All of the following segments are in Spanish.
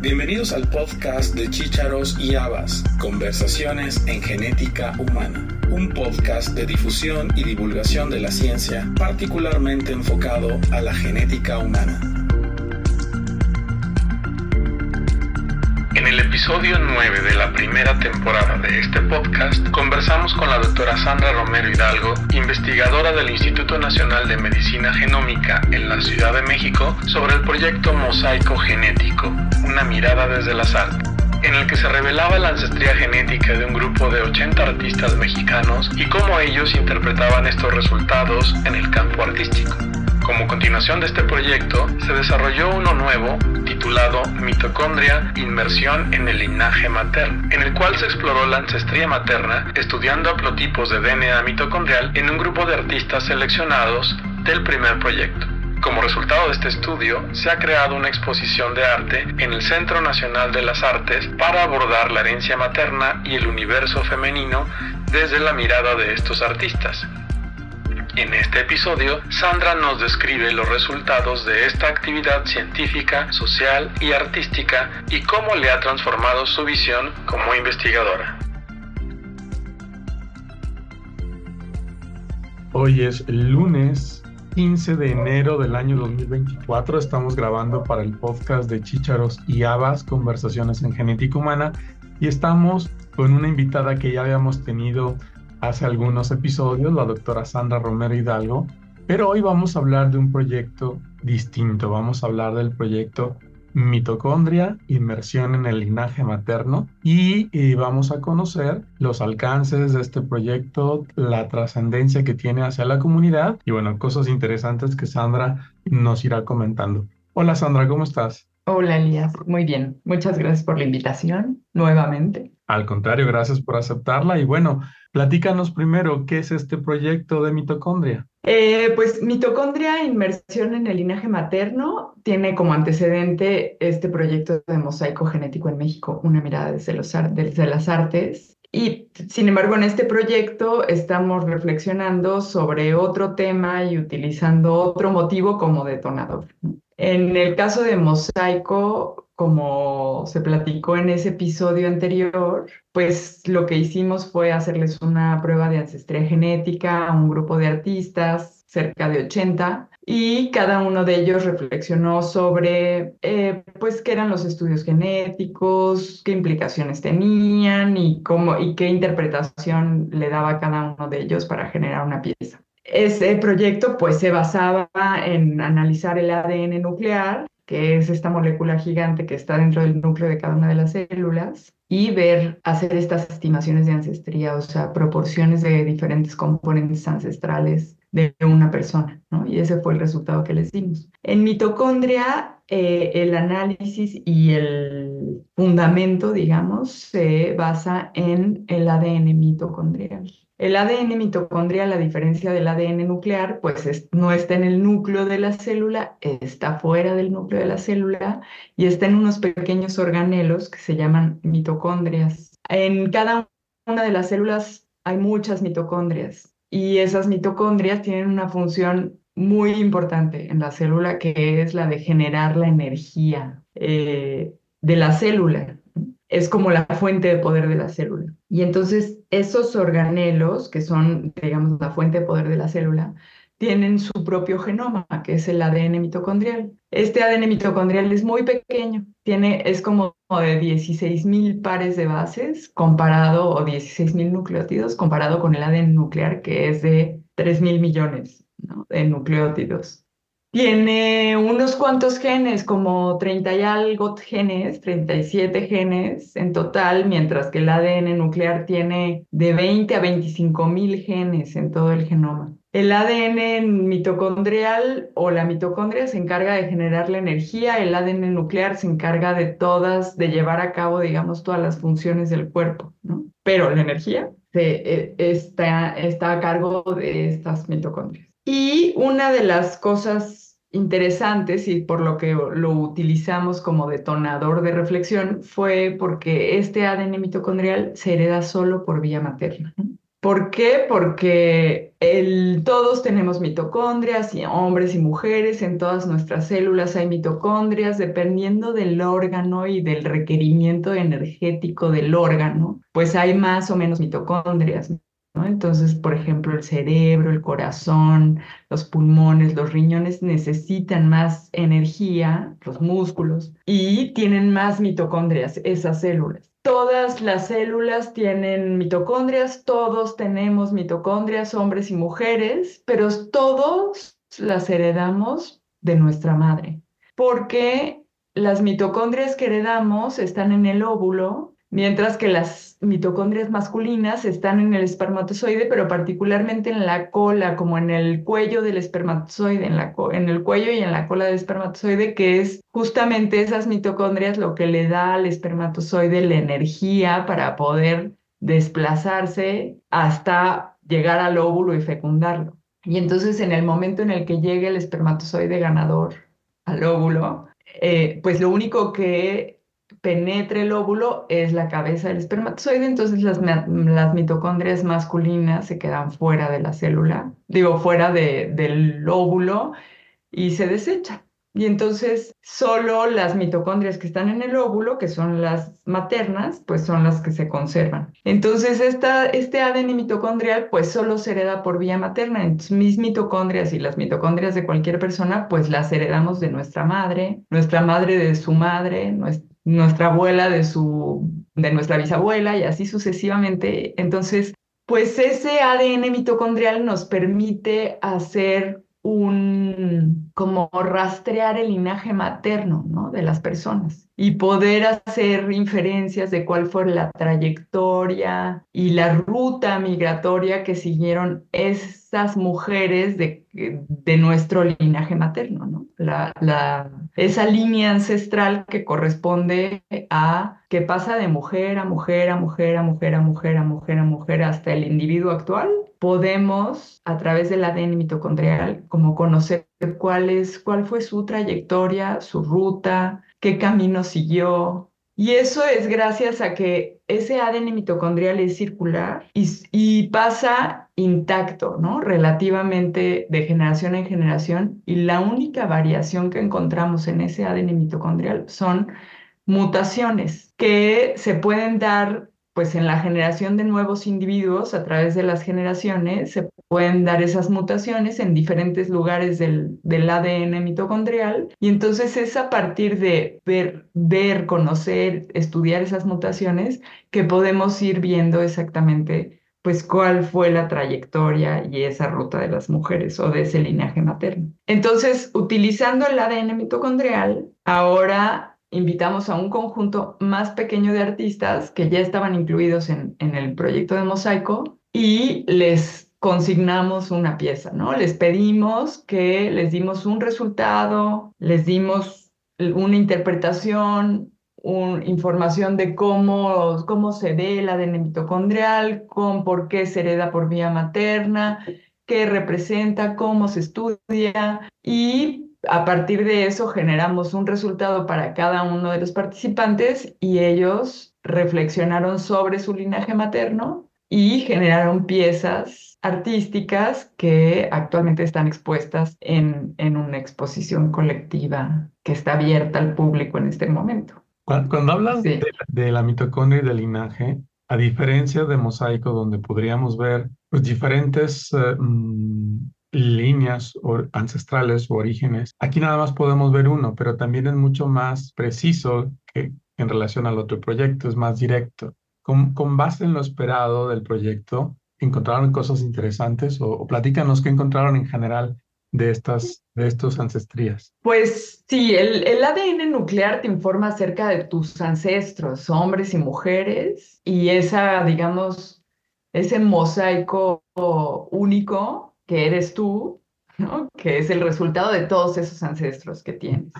Bienvenidos al podcast de Chícharos y Habas, Conversaciones en Genética Humana, un podcast de difusión y divulgación de la ciencia particularmente enfocado a la genética humana. En el episodio 9 de la primera temporada de este podcast, conversamos con la doctora Sandra Romero Hidalgo, investigadora del Instituto Nacional de Medicina Genómica en la Ciudad de México, sobre el proyecto Mosaico Genético, una mirada desde la sal, en el que se revelaba la ancestría genética de un grupo de 80 artistas mexicanos y cómo ellos interpretaban estos resultados en el campo artístico. Como continuación de este proyecto, se desarrolló uno nuevo titulado Mitocondria, Inmersión en el linaje materno, en el cual se exploró la ancestría materna estudiando haplotipos de DNA mitocondrial en un grupo de artistas seleccionados del primer proyecto. Como resultado de este estudio, se ha creado una exposición de arte en el Centro Nacional de las Artes para abordar la herencia materna y el universo femenino desde la mirada de estos artistas. En este episodio, Sandra nos describe los resultados de esta actividad científica, social y artística y cómo le ha transformado su visión como investigadora. Hoy es lunes 15 de enero del año 2024. Estamos grabando para el podcast de Chícharos y Habas, Conversaciones en Genética Humana, y estamos con una invitada que ya habíamos tenido hace algunos episodios, la doctora Sandra Romero Hidalgo, pero hoy vamos a hablar de un proyecto distinto. Vamos a hablar del proyecto mitocondria, inmersión en el linaje materno y, y, vamos a conocer los alcances de este proyecto, la trascendencia que tiene hacia la comunidad y bueno, cosas interesantes que Sandra nos irá comentando. Hola Sandra, ¿cómo estás? Hola Elías, muy bien. Muchas gracias por la invitación nuevamente. Al contrario, gracias por aceptarla y bueno, Platícanos primero, ¿qué es este proyecto de mitocondria? Eh, pues mitocondria, inmersión en el linaje materno, tiene como antecedente este proyecto de mosaico genético en México, una mirada desde, los, desde las artes. Y sin embargo, en este proyecto estamos reflexionando sobre otro tema y utilizando otro motivo como detonador. En el caso de mosaico, como se platicó en ese episodio anterior, pues lo que hicimos fue hacerles una prueba de ancestría genética a un grupo de artistas, cerca de 80, y cada uno de ellos reflexionó sobre, eh, pues, qué eran los estudios genéticos, qué implicaciones tenían y cómo y qué interpretación le daba cada uno de ellos para generar una pieza. Ese proyecto, pues, se basaba en analizar el ADN nuclear que es esta molécula gigante que está dentro del núcleo de cada una de las células, y ver, hacer estas estimaciones de ancestría, o sea, proporciones de diferentes componentes ancestrales de una persona, ¿no? Y ese fue el resultado que les dimos. En mitocondria, eh, el análisis y el fundamento, digamos, se basa en el ADN mitocondrial. El ADN mitocondrial, a diferencia del ADN nuclear, pues no está en el núcleo de la célula, está fuera del núcleo de la célula y está en unos pequeños organelos que se llaman mitocondrias. En cada una de las células hay muchas mitocondrias y esas mitocondrias tienen una función muy importante en la célula que es la de generar la energía eh, de la célula es como la fuente de poder de la célula. Y entonces esos organelos, que son, digamos, la fuente de poder de la célula, tienen su propio genoma, que es el ADN mitocondrial. Este ADN mitocondrial es muy pequeño, tiene, es como de 16 mil pares de bases comparado, o 16 mil nucleótidos, comparado con el ADN nuclear, que es de 3 mil millones de nucleótidos. Tiene unos cuantos genes, como 30 y algo genes, 37 genes en total, mientras que el ADN nuclear tiene de 20 a 25 mil genes en todo el genoma. El ADN mitocondrial o la mitocondria se encarga de generar la energía, el ADN nuclear se encarga de todas, de llevar a cabo, digamos, todas las funciones del cuerpo, ¿no? Pero la energía eh, está, está a cargo de estas mitocondrias. Y una de las cosas interesantes y por lo que lo utilizamos como detonador de reflexión fue porque este ADN mitocondrial se hereda solo por vía materna. ¿Por qué? Porque todos tenemos mitocondrias, y hombres y mujeres, en todas nuestras células hay mitocondrias, dependiendo del órgano y del requerimiento energético del órgano, pues hay más o menos mitocondrias. Entonces, por ejemplo, el cerebro, el corazón, los pulmones, los riñones necesitan más energía, los músculos, y tienen más mitocondrias, esas células. Todas las células tienen mitocondrias, todos tenemos mitocondrias, hombres y mujeres, pero todos las heredamos de nuestra madre, porque las mitocondrias que heredamos están en el óvulo mientras que las mitocondrias masculinas están en el espermatozoide, pero particularmente en la cola, como en el cuello del espermatozoide, en, la en el cuello y en la cola del espermatozoide, que es justamente esas mitocondrias lo que le da al espermatozoide la energía para poder desplazarse hasta llegar al óvulo y fecundarlo. Y entonces en el momento en el que llegue el espermatozoide ganador al óvulo, eh, pues lo único que penetre el óvulo es la cabeza del espermatozoide, entonces las, las mitocondrias masculinas se quedan fuera de la célula, digo, fuera de, del óvulo y se desechan. Y entonces solo las mitocondrias que están en el óvulo, que son las maternas, pues son las que se conservan. Entonces esta, este ADN mitocondrial pues solo se hereda por vía materna. Entonces mis mitocondrias y las mitocondrias de cualquier persona pues las heredamos de nuestra madre, nuestra madre de su madre, nuestra nuestra abuela de su, de nuestra bisabuela y así sucesivamente. Entonces, pues ese ADN mitocondrial nos permite hacer un, como rastrear el linaje materno, ¿no? De las personas y poder hacer inferencias de cuál fue la trayectoria y la ruta migratoria que siguieron esas mujeres de, de nuestro linaje materno, ¿no? La, la, esa línea ancestral que corresponde a que pasa de mujer a mujer a mujer a mujer a mujer a mujer a mujer hasta el individuo actual, podemos a través del ADN mitocondrial como conocer cuál es cuál fue su trayectoria, su ruta, qué camino siguió. Y eso es gracias a que ese ADN mitocondrial es circular y, pasa intacto, ¿no? Relativamente de generación en generación. Y la única variación que encontramos en ese ADN mitocondrial son mutaciones que se pueden dar pues en la generación de nuevos individuos a través de las generaciones pueden dar esas mutaciones en diferentes lugares del, del ADN mitocondrial y entonces es a partir de ver, ver, conocer, estudiar esas mutaciones que podemos ir viendo exactamente pues cuál fue la trayectoria y esa ruta de las mujeres o de ese linaje materno. Entonces, utilizando el ADN mitocondrial, ahora invitamos a un conjunto más pequeño de artistas que ya estaban incluidos en, en el proyecto de Mosaico y les consignamos una pieza, ¿no? Les pedimos que les dimos un resultado, les dimos una interpretación, una información de cómo, cómo se ve el ADN mitocondrial, con por qué se hereda por vía materna, qué representa, cómo se estudia y a partir de eso generamos un resultado para cada uno de los participantes y ellos reflexionaron sobre su linaje materno y generaron piezas artísticas que actualmente están expuestas en, en una exposición colectiva que está abierta al público en este momento. Cuando, hablas de, la mitocondria y del linaje, a diferencia de Mosaico, donde podríamos ver pues, diferentes eh, mm, líneas ancestrales o orígenes. Aquí nada más podemos ver uno, pero también es mucho más preciso que en relación al otro proyecto, es más directo. Con, base en lo esperado del proyecto, ¿encontraron cosas interesantes o, platícanos qué encontraron en general de estas de estos ancestrías? Pues sí, el, ADN nuclear te informa acerca de tus ancestros, hombres y mujeres, y esa, digamos, ese mosaico único que eres tú, que es el resultado de todos esos ancestros que tienes.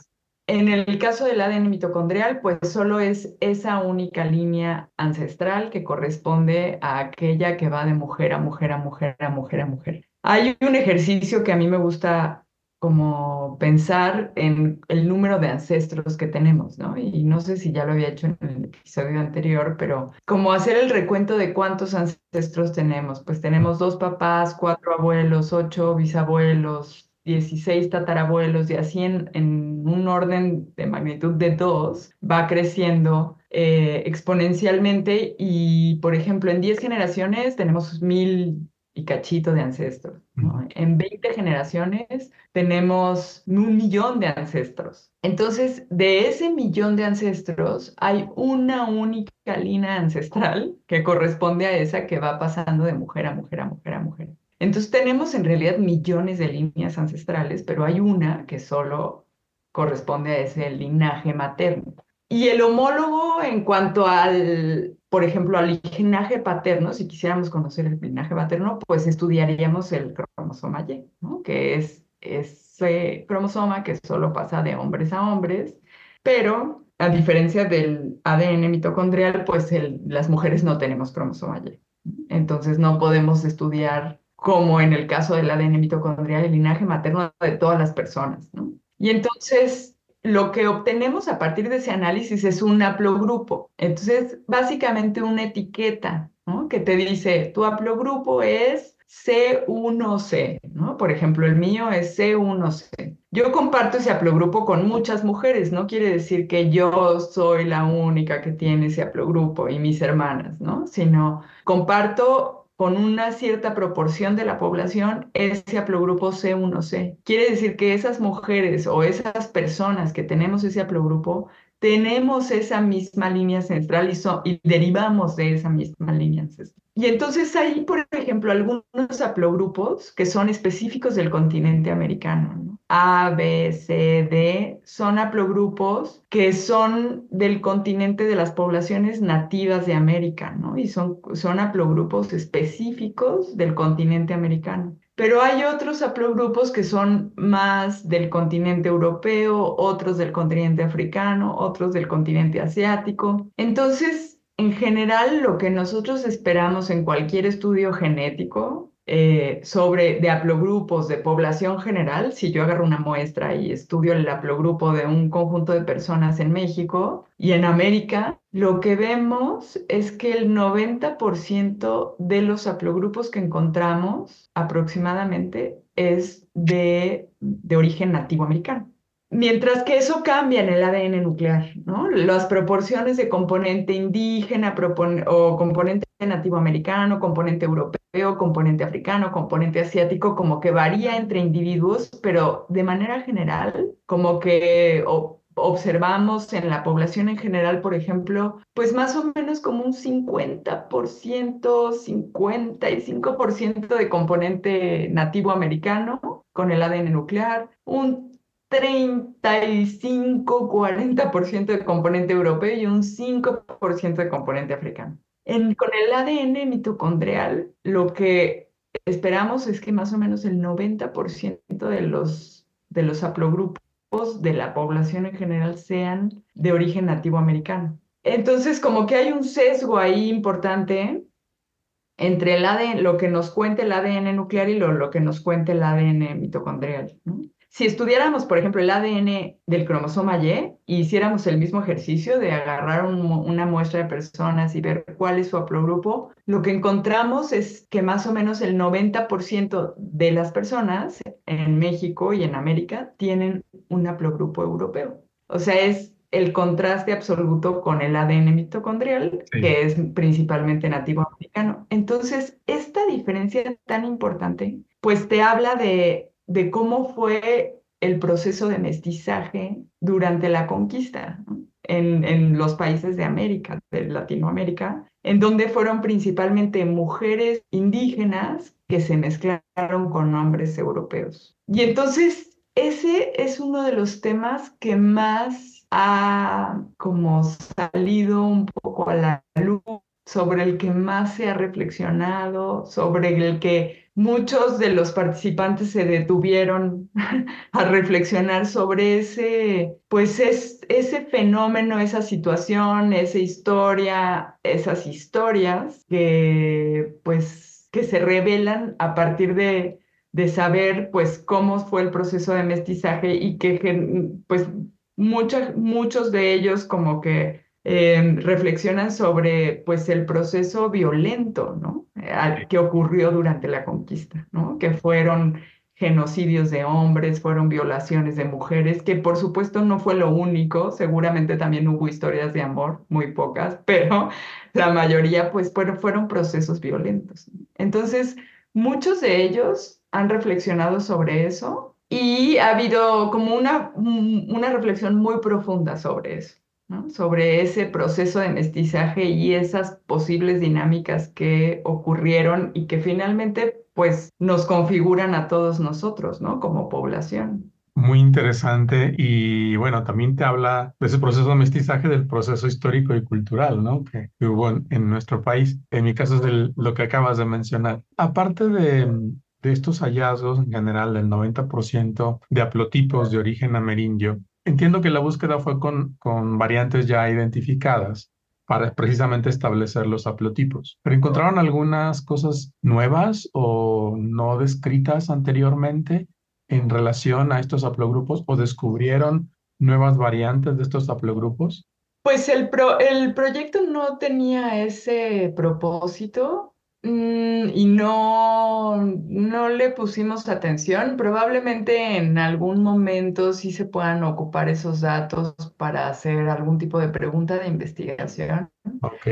En el caso del ADN mitocondrial, pues solo es esa única línea ancestral que corresponde a aquella que va de mujer a mujer a mujer a mujer a mujer. Hay un ejercicio que a mí me gusta como pensar en el número de ancestros que tenemos, ¿no? Y no sé si ya lo había hecho en el episodio anterior, pero como hacer el recuento de cuántos ancestros tenemos. Pues tenemos dos papás, cuatro abuelos, ocho bisabuelos, 16 tatarabuelos y así en, en un orden de magnitud de dos va creciendo eh, exponencialmente y, por ejemplo, en 10 generaciones tenemos mil y cachito de ancestros. En 20 generaciones tenemos un millón de ancestros. Entonces, de ese millón de ancestros, hay una única línea ancestral que corresponde a esa que va pasando de mujer a mujer a mujer a mujer. Entonces, tenemos en realidad millones de líneas ancestrales, pero hay una que solo corresponde a ese linaje materno. Y el homólogo en cuanto al, por ejemplo, al linaje paterno, si quisiéramos conocer el linaje paterno, pues estudiaríamos el cromosoma Y, ¿no? que es ese cromosoma que solo pasa de hombres a hombres, pero a diferencia del ADN mitocondrial, pues las mujeres no tenemos cromosoma Y. Entonces no podemos estudiar, como en el caso del ADN mitocondrial, el linaje materno de todas las personas. ¿no? Y entonces lo que obtenemos a partir de ese análisis es un haplogrupo. Entonces, básicamente una etiqueta, ¿no? Que te dice, tu haplogrupo es C1C, ¿no? Por ejemplo, el mío es C1C. Yo comparto ese haplogrupo con muchas mujeres, no quiere decir que yo soy la única que tiene ese haplogrupo y mis hermanas, ¿no? Sino comparto con una cierta proporción de la población ese haplogrupo C1C. Quiere decir que esas mujeres o esas personas que tenemos ese haplogrupo, tenemos esa misma línea ancestral y, y derivamos de esa misma línea ancestral. Y entonces hay, por ejemplo, algunos haplogrupos que son específicos del continente americano. A, B, C, D son haplogrupos que son del continente de las poblaciones nativas de América, ¿no? Y son, son haplogrupos específicos del continente americano. Pero hay otros haplogrupos que son más del continente europeo, otros del continente africano, otros del continente asiático. Entonces, en general, lo que nosotros esperamos en cualquier estudio genético eh, sobre de haplogrupos de población general, si yo agarro una muestra y estudio el haplogrupo de un conjunto de personas en México y en América, lo que vemos es que el 90% de los haplogrupos que encontramos aproximadamente es de, de origen nativo americano. Mientras que eso cambia en el ADN nuclear, ¿no? Las proporciones de componente indígena o componente nativo americano, componente europeo, componente africano, componente asiático, como que varía entre individuos, pero de manera general, como que observamos en la población en general, por ejemplo, pues más o menos como un 50%, 55% de componente nativo americano con el ADN nuclear, un 35-40% de componente europeo y un 5% de componente africano. En, con el ADN mitocondrial, lo que esperamos es que más o menos el 90% de los, de los haplogrupos de la población en general sean de origen nativo americano. Entonces, como que hay un sesgo ahí importante entre el ADN, lo que nos cuenta el ADN nuclear y lo, lo que nos cuenta el ADN mitocondrial. ¿no? Si estudiáramos, por ejemplo, el ADN del cromosoma Y e hiciéramos el mismo ejercicio de agarrar una muestra de personas y ver cuál es su haplogrupo, lo que encontramos es que más o menos el 90% de las personas en México y en América tienen un haplogrupo europeo. O sea, es el contraste absoluto con el ADN mitocondrial, que es principalmente nativo americano. Entonces, esta diferencia tan importante, pues te habla de de cómo fue el proceso de mestizaje durante la conquista en, en, los países de América, de Latinoamérica, en donde fueron principalmente mujeres indígenas que se mezclaron con hombres europeos. Y entonces ese es uno de los temas que más ha como salido un poco a la luz, sobre el que más se ha reflexionado, sobre el que muchos de los participantes se detuvieron a reflexionar sobre ese, pues es, ese fenómeno, esa situación, esa historia, esas historias que pues que se revelan a partir de, de saber pues cómo fue el proceso de mestizaje y que pues muchos de ellos como que em, reflexionan sobre pues el proceso violento, ¿no? que ocurrió durante la conquista, ¿no? Que fueron genocidios de hombres, fueron violaciones de mujeres, que por supuesto no fue lo único, seguramente también hubo historias de amor, muy pocas, pero la mayoría pues fueron, fueron procesos violentos. Entonces, muchos de ellos han reflexionado sobre eso y ha habido como una, una reflexión muy profunda sobre eso. Sobre ese proceso de mestizaje y esas posibles dinámicas que ocurrieron y que finalmente pues nos configuran a todos nosotros, ¿no? Como población. Muy interesante y bueno, también te habla de ese proceso de mestizaje, del proceso histórico y cultural. Que, hubo en, nuestro país. En mi caso es lo que acabas de mencionar. Aparte de, de estos hallazgos en general del 90% de haplotipos de origen amerindio, entiendo que la búsqueda fue con, con variantes ya identificadas para precisamente establecer los haplotipos. Pero encontraron algunas cosas nuevas o no descritas anteriormente en relación a estos haplogrupos o descubrieron nuevas variantes de estos haplogrupos. Pues el, el proyecto no tenía ese propósito, y no, no le pusimos atención. Probablemente en algún momento sí se puedan ocupar esos datos para hacer algún tipo de pregunta de investigación. Ok.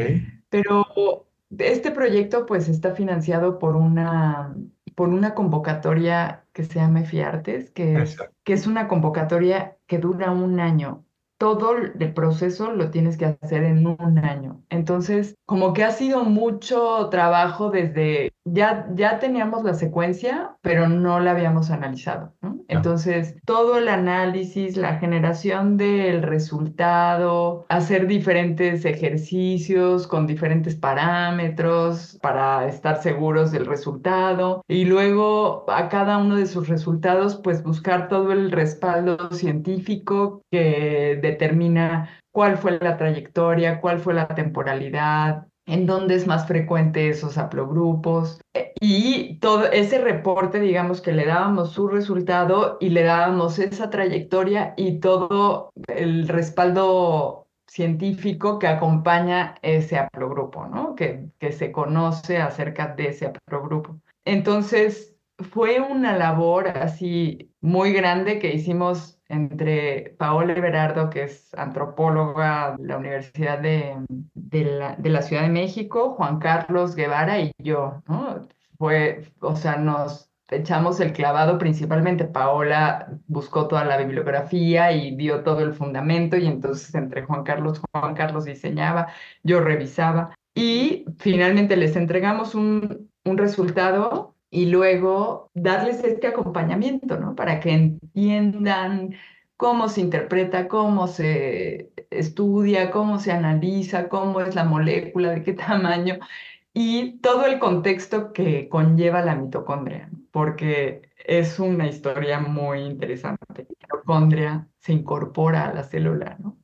Pero este proyecto pues está financiado por una, por una convocatoria que se llama FIARTES, que que es una convocatoria que dura un año todo el proceso lo tienes que hacer en un año. Entonces, como que ha sido mucho trabajo desde, ya, ya teníamos la secuencia, pero no la habíamos analizado. Entonces, todo el análisis, la generación del resultado, hacer diferentes ejercicios con diferentes parámetros para estar seguros del resultado y luego a cada uno de sus resultados, pues buscar todo el respaldo científico que determina cuál fue la trayectoria, cuál fue la temporalidad, en dónde es más frecuente esos haplogrupos. E, y todo ese reporte, digamos que le dábamos su resultado y le dábamos esa trayectoria y todo el respaldo científico que acompaña ese haplogrupo, ¿no? Que, que se conoce acerca de ese haplogrupo. Entonces, fue una labor así muy grande que hicimos entre Paola Everardo, que es antropóloga de la Universidad de, de, la, Ciudad de México, Juan Carlos Guevara y yo, ¿no? Fue, o sea, nos echamos el clavado principalmente. Paola buscó toda la bibliografía y dio todo el fundamento y entonces entre Juan Carlos, Juan Carlos diseñaba, yo revisaba y finalmente les entregamos un, un resultado y luego darles este acompañamiento, ¿no? Para que entiendan cómo se interpreta, cómo se estudia, cómo se analiza, cómo es la molécula, de qué tamaño y todo el contexto que conlleva la mitocondria, porque es una historia muy interesante. La mitocondria se incorpora a la célula, ¿no?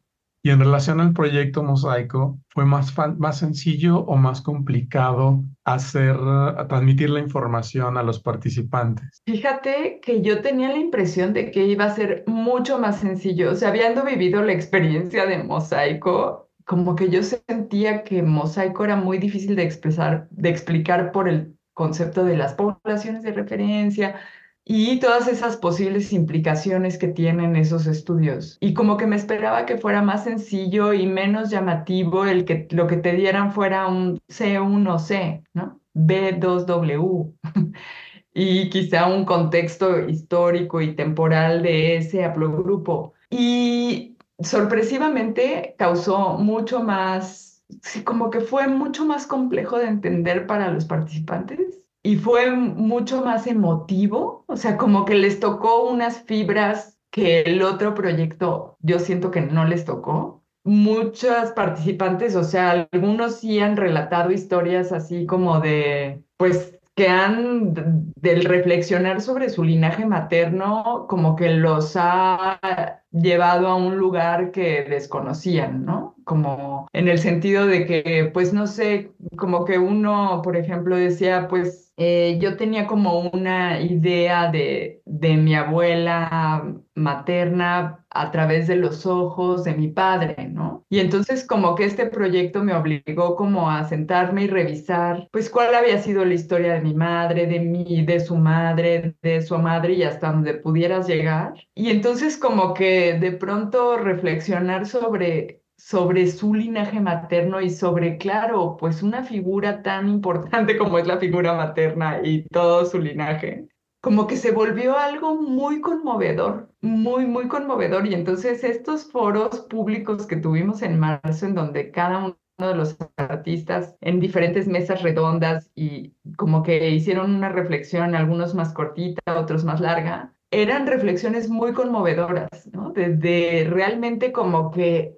Y en relación al proyecto Mosaico, ¿fue más, más sencillo o más complicado hacer, transmitir la información a los participantes? Fíjate que yo tenía la impresión de que iba a ser mucho más sencillo. O sea, habiendo vivido la experiencia de Mosaico, como que yo sentía que Mosaico era muy difícil de expresar, de explicar por el concepto de las poblaciones de referencia, y todas esas posibles implicaciones que tienen esos estudios. Y como que me esperaba que fuera más sencillo y menos llamativo el que lo que te dieran fuera un C1C, ¿no? B2W. y quizá un contexto histórico y temporal de ese haplogrupo. Y sorpresivamente causó mucho más, sí, como que fue mucho más complejo de entender para los participantes y fue mucho más emotivo, o sea, como que les tocó unas fibras que el otro proyecto yo siento que no les tocó. Muchas participantes, o sea, algunos sí han relatado historias así como de, pues, que han, del reflexionar sobre su linaje materno, como que los ha llevado a un lugar que desconocían, ¿no? Como en el sentido de que, pues no sé, como que uno, por ejemplo, decía, pues eh, yo tenía como una idea de, de mi abuela materna a través de los ojos de mi padre, ¿no? Y entonces como que este proyecto me obligó como a sentarme y revisar, pues cuál había sido la historia de mi madre, de mí, de su madre, de su madre y hasta donde pudieras llegar. Y entonces como que de pronto reflexionar sobre sobre su linaje materno y sobre, claro, pues una figura tan importante como es la figura materna y todo su linaje, como que se volvió algo muy conmovedor, muy, muy conmovedor. Y entonces estos foros públicos que tuvimos en marzo, en donde cada uno de los artistas en diferentes mesas redondas y como que hicieron una reflexión, algunos más cortita, otros más larga, eran reflexiones muy conmovedoras, ¿no? Desde realmente como que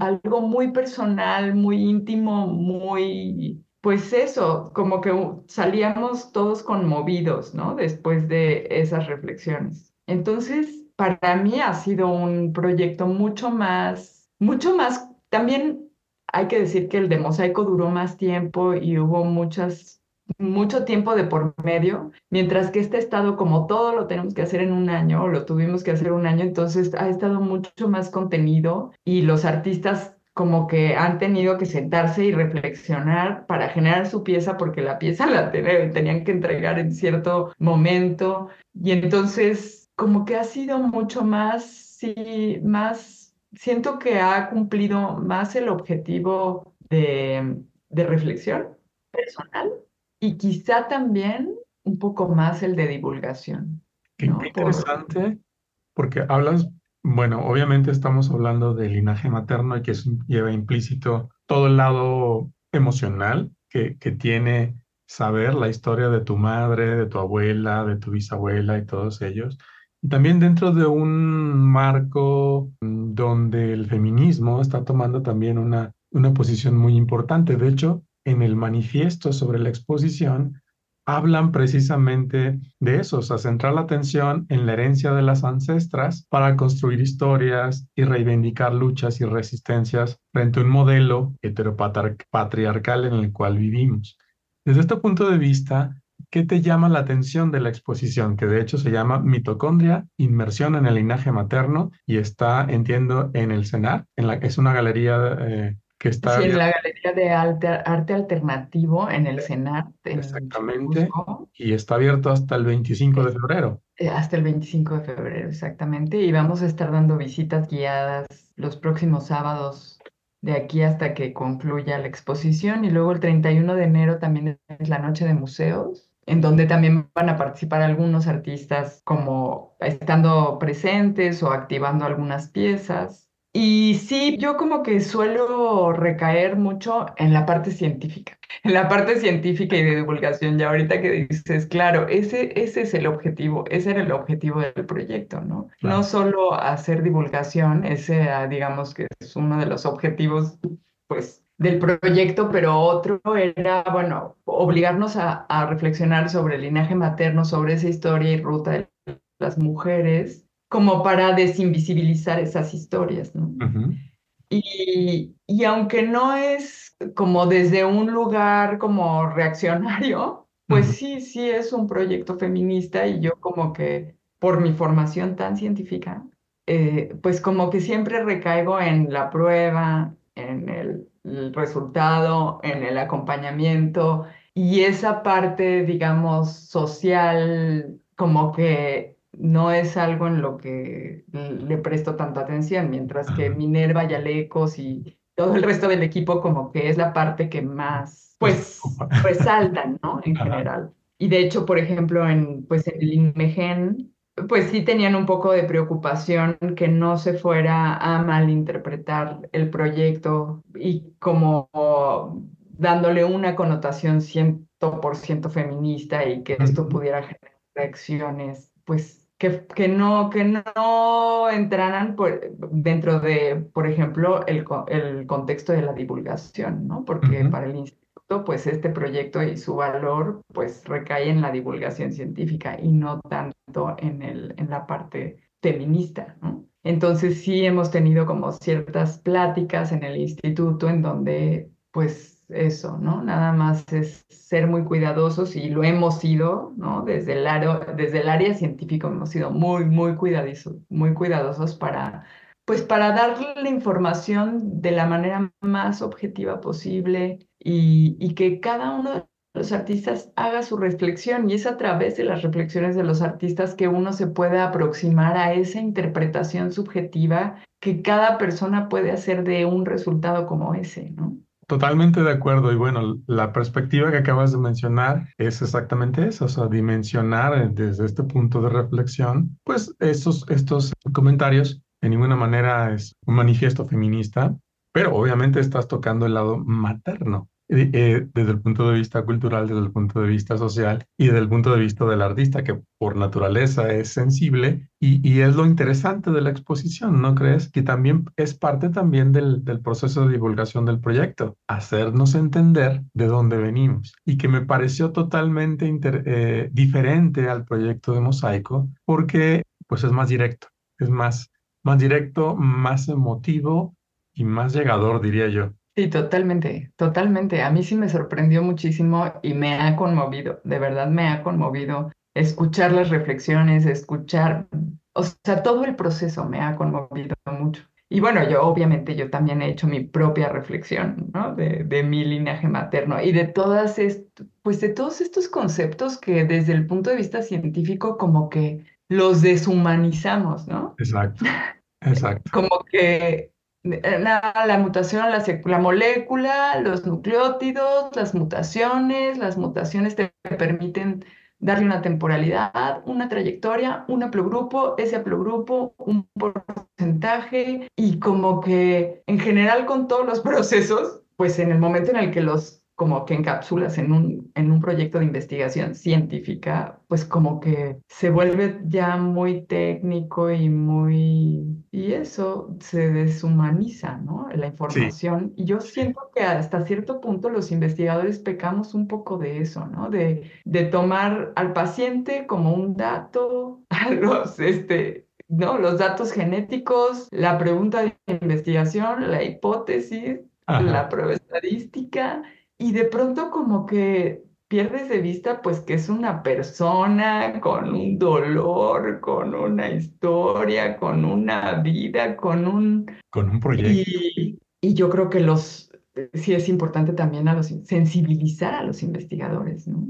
algo muy personal, muy íntimo, muy, pues eso, como que salíamos todos conmovidos, ¿no? Después de esas reflexiones. Entonces, para mí ha sido un proyecto mucho más, mucho más, también hay que decir que el de Mosaico duró más tiempo y hubo muchas mucho tiempo de por medio, mientras que este estado, como todo lo tenemos que hacer en un año, o lo tuvimos que hacer un año, entonces ha estado mucho más contenido y los artistas como que han tenido que sentarse y reflexionar para generar su pieza, porque la pieza la tenían que entregar en cierto momento. Y entonces, como que ha sido mucho más, sí, más, siento que ha cumplido más el objetivo de, de reflexión personal y quizá también un poco más el de divulgación. Qué, interesante, porque hablas, bueno, obviamente estamos hablando del linaje materno y que lleva implícito todo el lado emocional que, que tiene saber la historia de tu madre, de tu abuela, de tu bisabuela y todos ellos. Y también dentro de un marco donde el feminismo está tomando también una, una posición muy importante. De hecho, en el manifiesto sobre la exposición hablan precisamente de eso, o sea, centrar la atención en la herencia de las ancestras para construir historias y reivindicar luchas y resistencias frente a un modelo heteropatriarcal en el cual vivimos. Desde este punto de vista, ¿qué te llama la atención de la exposición? Que de hecho se llama Mitocondria, Inmersión en el linaje materno y está, entiendo, en el CENAR, en la es una galería eh, que está... Sí, en la Galería de Arte, Alternativo en el CENART. exactamente. Y está abierto hasta el 25 de febrero. Eh, hasta el 25 de febrero, exactamente. Y vamos a estar dando visitas guiadas los próximos sábados de aquí hasta que concluya la exposición. Y luego el 31 de enero también es la noche de museos en donde también van a participar algunos artistas como estando presentes o activando algunas piezas. Y sí, yo como que suelo recaer mucho en la parte científica, en la parte científica y de divulgación. Ya ahorita que dices, claro, ese, ese es el objetivo, ese era el objetivo del proyecto, ¿no? No solo hacer divulgación, ese digamos que es uno de los objetivos, pues, del proyecto, pero otro era, bueno, obligarnos a, a reflexionar sobre el linaje materno, sobre esa historia y ruta de las mujeres como para desinvisibilizar esas historias, ¿no? y, y, aunque no es como desde un lugar como reaccionario, pues sí, sí es un proyecto feminista y yo como que por mi formación tan científica, eh, pues como que siempre recaigo en la prueba, en el, el resultado, en el acompañamiento y esa parte, digamos, social, como que no es algo en lo que le presto tanta atención, mientras que Minerva y Alecos y todo el resto del equipo como que es la parte que más, pues, resaltan, ¿no? En general. Y de hecho, por ejemplo, en, pues, en el INMEGEN, pues sí tenían un poco de preocupación que no se fuera a malinterpretar el proyecto y como dándole una connotación 100% feminista y que esto pudiera generar reacciones pues que, que, no, que no entraran por, dentro de, por ejemplo, el, el contexto de la divulgación, ¿no? Porque para el instituto, pues este proyecto y su valor, pues recae en la divulgación científica y no tanto en, el, en la parte feminista, ¿no? Entonces sí hemos tenido como ciertas pláticas en el instituto en donde pues eso, ¿no? Nada más es ser muy cuidadosos y lo hemos sido, ¿no? Desde el área, desde científica hemos sido muy, muy cuidadosos, muy cuidadosos para, pues para darle la información de la manera más objetiva posible y, y que cada uno de los artistas haga su reflexión y es a través de las reflexiones de los artistas que uno se puede aproximar a esa interpretación subjetiva que cada persona puede hacer de un resultado como ese, ¿no? Totalmente de acuerdo. Y bueno, la perspectiva que acabas de mencionar es exactamente eso, o sea, dimensionar desde este punto de reflexión, pues estos, estos comentarios de ninguna manera es un manifiesto feminista, pero obviamente estás tocando el lado materno eh, desde el punto de vista cultural, desde el punto de vista social y desde el punto de vista del artista, que por naturaleza es sensible y, es lo interesante de la exposición, ¿no crees? Que también es parte también del, del proceso de divulgación del proyecto, hacernos entender de dónde venimos y que me pareció totalmente eh, diferente al proyecto de Mosaico porque pues es más directo, es más, más directo, más emotivo y más llegador, diría yo. Sí, totalmente, totalmente. A mí sí me sorprendió muchísimo y me ha conmovido, de verdad me ha conmovido escuchar las reflexiones, escuchar, o sea, todo el proceso me ha conmovido mucho. Y bueno, yo obviamente yo también he hecho mi propia reflexión, ¿no? De, de mi linaje materno y de todas pues de todos estos conceptos que desde el punto de vista científico como que los deshumanizamos, ¿no? Exacto, exacto. Como que eh, la mutación, la, la, molécula, los nucleótidos, las mutaciones, las mutaciones te permiten darle una temporalidad, una trayectoria, un haplogrupo, ese haplogrupo, un porcentaje y como que en general con todos los procesos, pues en el momento en el que los como que encapsulas en un, en un proyecto de investigación científica, pues como que se vuelve ya muy técnico y muy... Y eso se deshumaniza, ¿no? La información. Y yo siento que hasta cierto punto los investigadores pecamos un poco de eso, ¿no? De, de tomar al paciente como un dato, a los, este, ¿no? Los datos genéticos, la pregunta de investigación, la hipótesis, la prueba estadística y de pronto como que pierdes de vista pues que es una persona con un dolor, con una historia, con una vida, con un... Con un proyecto. Y, y yo creo que los, sí es importante también a los, sensibilizar a los investigadores, ¿no?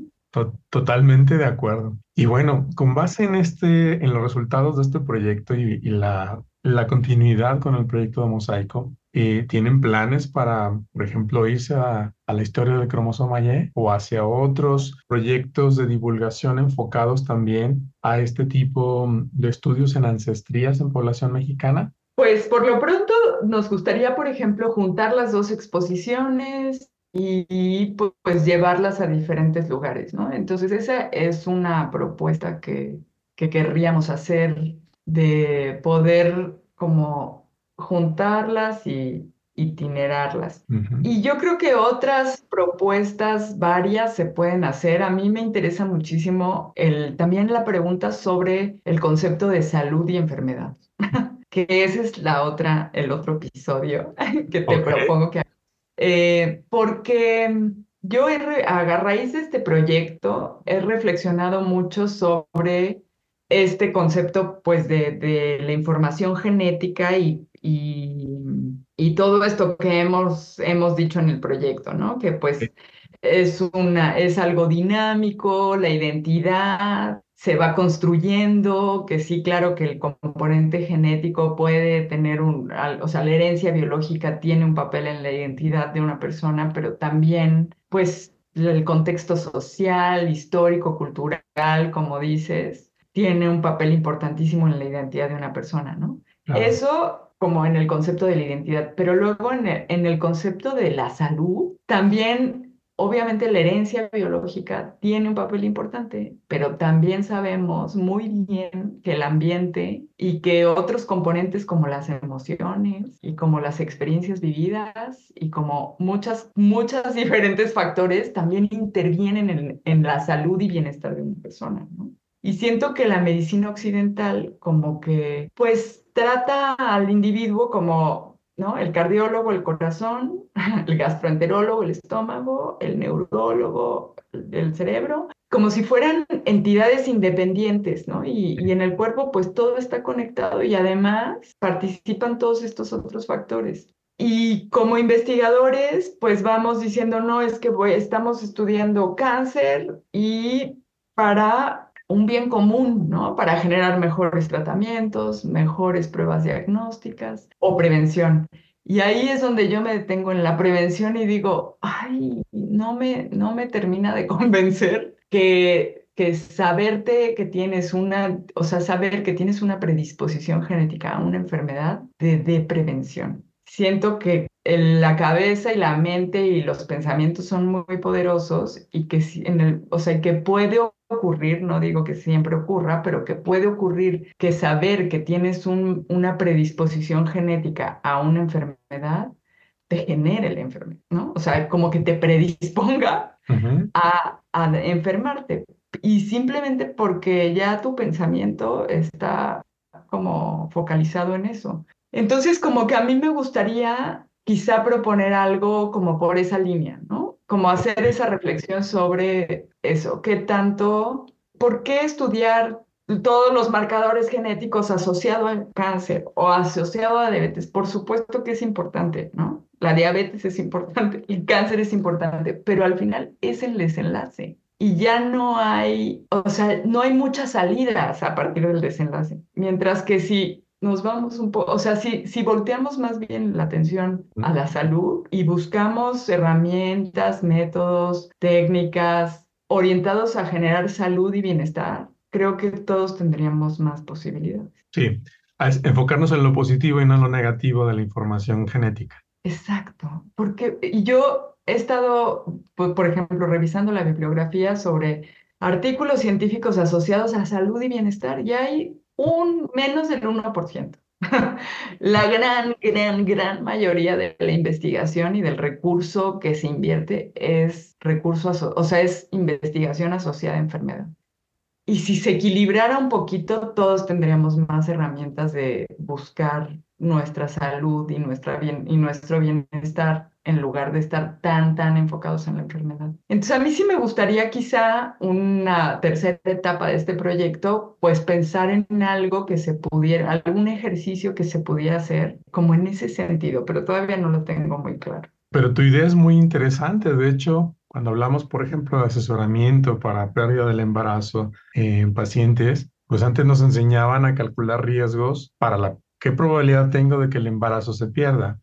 Totalmente de acuerdo. Y bueno, con base en este, en los resultados de este proyecto y, y la, la continuidad con el proyecto de Mosaico, eh, ¿tienen planes para, por ejemplo, irse a, la historia del cromosoma Y o hacia otros proyectos de divulgación enfocados también a este tipo de estudios en ancestrías en población mexicana? Pues por lo pronto nos gustaría, por ejemplo, juntar las dos exposiciones y, pues llevarlas a diferentes lugares, ¿no? Entonces esa es una propuesta que, que querríamos hacer de poder como juntarlas y itinerarlas. Y yo creo que otras propuestas varias se pueden hacer. A mí me interesa muchísimo el, también la pregunta sobre el concepto de salud y enfermedad, que ese es la otra, el otro episodio que te propongo que eh, porque yo he, a raíz de este proyecto he reflexionado mucho sobre este concepto pues de, de la información genética y y, todo esto que hemos, hemos dicho en el proyecto, ¿no? Que pues es, una, es algo dinámico, la identidad se va construyendo, que sí, claro que el componente genético puede tener un, o sea, la herencia biológica tiene un papel en la identidad de una persona, pero también, pues, el contexto social, histórico, cultural, como dices, tiene un papel importantísimo en la identidad de una persona, ¿no? Eso como en el concepto de la identidad, pero luego en el, concepto de la salud, también obviamente la herencia biológica tiene un papel importante, pero también sabemos muy bien que el ambiente y que otros componentes como las emociones y como las experiencias vividas y como muchas, muchas diferentes factores también intervienen en, en la salud y bienestar de una persona, ¿no? Y siento que la medicina occidental como que pues trata al individuo como ¿no? El cardiólogo, el corazón, el gastroenterólogo, el estómago, el neurólogo, el cerebro, como si fueran entidades independientes, ¿no? Y, y, en el cuerpo, pues todo está conectado y además participan todos estos otros factores. Y como investigadores, pues vamos diciendo, no, es que estamos estudiando cáncer y para un bien común, ¿no? Para generar mejores tratamientos, mejores pruebas diagnósticas o prevención. Y ahí es donde yo me detengo en la prevención y digo, ay, no me, no me termina de convencer que, que saberte que tienes una, o sea, saber que tienes una predisposición genética a una enfermedad de, de prevención siento que la cabeza y la mente y los pensamientos son muy poderosos y que en el, o sea, que puede ocurrir, no digo que siempre ocurra, pero que puede ocurrir que saber que tienes un, una predisposición genética a una enfermedad te genere la enfermedad, ¿no? O sea, como que te predisponga a, a enfermarte y simplemente porque ya tu pensamiento está como focalizado en eso. Entonces, como que a mí me gustaría quizá proponer algo como por esa línea, ¿no? Como hacer esa reflexión sobre eso, qué tanto, ¿por qué estudiar todos los marcadores genéticos asociados al cáncer o asociados a diabetes? Por supuesto que es importante, ¿no? La diabetes es importante, el cáncer es importante, pero al final es el desenlace y ya no hay, o sea, no hay muchas salidas a partir del desenlace. Mientras que si nos vamos un poco, o sea, si, si volteamos más bien la atención a la salud y buscamos herramientas, métodos, técnicas orientados a generar salud y bienestar, creo que todos tendríamos más posibilidades. Sí, enfocarnos en lo positivo y no en lo negativo de la información genética. Exacto, porque yo he estado, por ejemplo, revisando la bibliografía sobre artículos científicos asociados a salud y bienestar y hay un menos del 1%. la gran, gran, gran mayoría de la investigación y del recurso que se invierte es recurso, o sea, es investigación asociada a enfermedad. Y si se equilibrara un poquito, todos tendríamos más herramientas de buscar nuestra salud y, nuestro bienestar en lugar de estar tan, tan enfocados en la enfermedad. Entonces, a mí sí me gustaría quizá una tercera etapa de este proyecto, pues pensar en algo que se pudiera, algún ejercicio que se pudiera hacer como en ese sentido, pero todavía no lo tengo muy claro. Pero tu idea es muy interesante, de hecho, cuando hablamos, por ejemplo, de asesoramiento para pérdida del embarazo en pacientes, pues antes nos enseñaban a calcular riesgos para la qué probabilidad tengo de que el embarazo se pierda.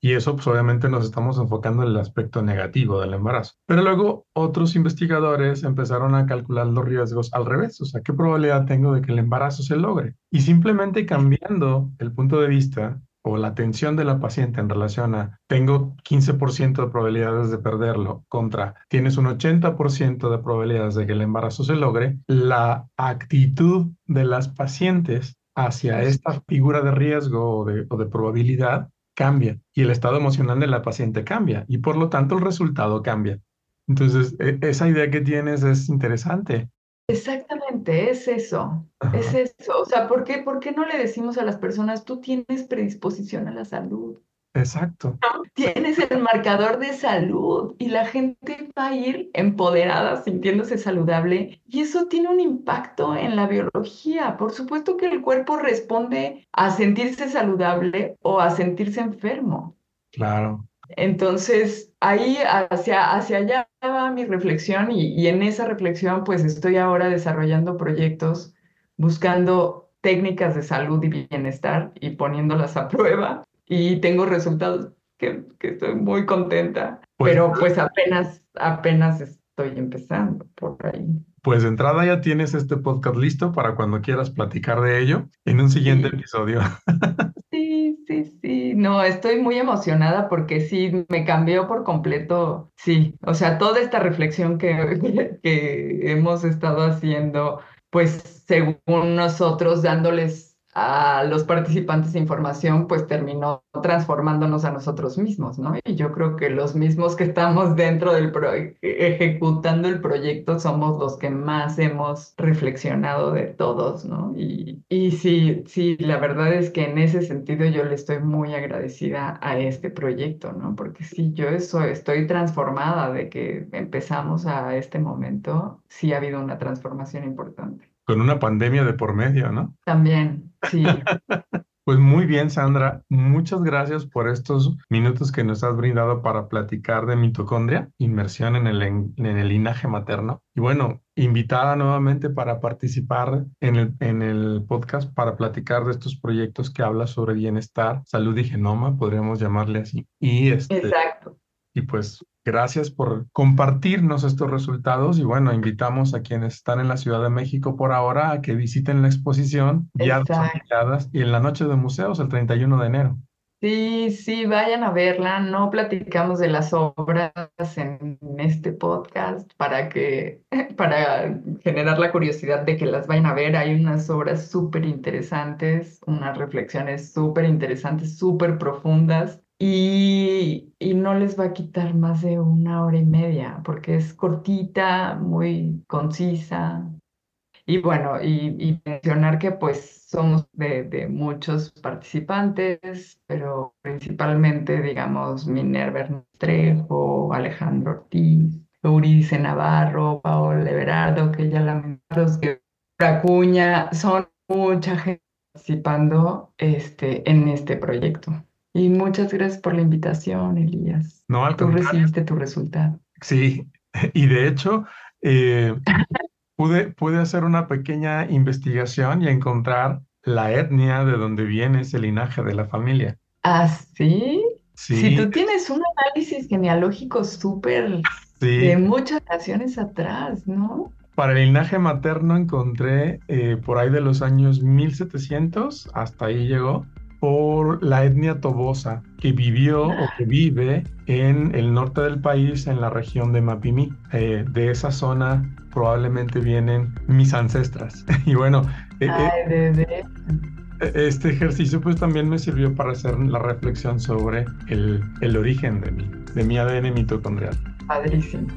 Y eso, pues obviamente nos estamos enfocando en el aspecto negativo del embarazo. Pero luego otros investigadores empezaron a calcular los riesgos al revés, o sea, qué probabilidad tengo de que el embarazo se logre. Y simplemente cambiando el punto de vista o la atención de la paciente en relación a tengo 15% de probabilidades de perderlo contra tienes un 80% de probabilidades de que el embarazo se logre, la actitud de las pacientes hacia esta figura de riesgo o de, probabilidad cambia y el estado emocional de la paciente cambia y por lo tanto el resultado cambia. Entonces, e, esa idea que tienes es interesante. Exactamente, es eso, es eso. O sea, ¿por qué, ¿por qué no le decimos a las personas, tú tienes predisposición a la salud? Exacto. Tienes el marcador de salud y la gente va a ir empoderada, sintiéndose saludable y eso tiene un impacto en la biología. Por supuesto que el cuerpo responde a sentirse saludable o a sentirse enfermo. Claro. Entonces, ahí hacia, hacia allá va mi reflexión y, y en esa reflexión pues estoy ahora desarrollando proyectos buscando técnicas de salud y bienestar y poniéndolas a prueba y tengo resultados que, que estoy muy contenta, pues pero pues apenas, apenas estoy empezando por ahí. Pues de entrada ya tienes este podcast listo para cuando quieras platicar de ello en un siguiente episodio. Sí, sí, sí. No, estoy muy emocionada porque sí, me cambió por completo. Sí, o sea, toda esta reflexión que, que hemos estado haciendo, pues según nosotros dándoles a los participantes de información, pues terminó transformándonos a nosotros mismos, ¿no? Y yo creo que los mismos que estamos dentro del pro ejecutando el proyecto somos los que más hemos reflexionado de todos, ¿no? Y, y sí, sí, la verdad es que en ese sentido yo le estoy muy agradecida a este proyecto, ¿no? Porque sí, yo eso estoy transformada de que empezamos a este momento, sí ha habido una transformación importante. Con una pandemia de por medio, ¿no? También, sí. Pues muy bien, Sandra. Muchas gracias por estos minutos que nos has brindado para platicar de mitocondria, inmersión en el, en el linaje materno. Y bueno, invitada nuevamente para participar en el, en el podcast para platicar de estos proyectos que habla sobre bienestar, salud y genoma, podríamos llamarle así. Y este, Exacto. Y pues gracias por compartirnos estos resultados y bueno, invitamos a quienes están en la Ciudad de México por ahora a que visiten la exposición ya y en la noche de museos el 31 de enero. Sí, sí, vayan a verla. No platicamos de las obras en este podcast para que, para generar la curiosidad de que las vayan a ver. Hay unas obras súper interesantes, unas reflexiones súper interesantes, súper profundas y, no les va a quitar más de una hora y media porque es cortita, muy concisa. Y bueno, y, mencionar que pues somos de, muchos participantes, pero principalmente, digamos, Minerva Trejo, Alejandro Ortiz, Euridice Navarro, Paola Everardo, que ya lamentamos que Acuña, son mucha gente participando este, en este proyecto. Y muchas gracias por la invitación, Elías. No, al Tú recibiste tu resultado. Sí, y de hecho, eh, pude, pude hacer una pequeña investigación y encontrar la etnia de donde viene ese linaje de la familia. ¿Ah, sí? Sí. Si tú tienes un análisis genealógico súper de muchas naciones atrás, ¿no? Para el linaje materno encontré eh, por ahí de los años 1700, hasta ahí llegó, por la etnia tobosa que vivió o que vive en el norte del país, en la región de Mapimí. Eh, de esa zona probablemente vienen mis ancestras. y bueno, eh, eh, este ejercicio pues también me sirvió para hacer la reflexión sobre el, el origen de mi, de mi ADN mitocondrial. Padrísimo.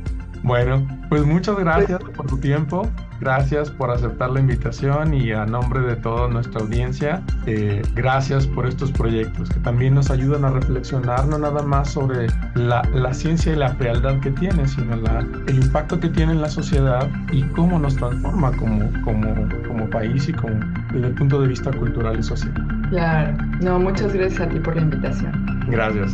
Bueno, pues muchas gracias por tu tiempo, gracias por aceptar la invitación y a nombre de toda nuestra audiencia, eh, gracias por estos proyectos que también nos ayudan a reflexionar no nada más sobre la, la ciencia y la fealdad que tiene, sino la, el impacto que tiene en la sociedad y cómo nos transforma como, como, como país y como, desde el punto de vista cultural y social. Claro, no, muchas gracias a ti por la invitación. Gracias.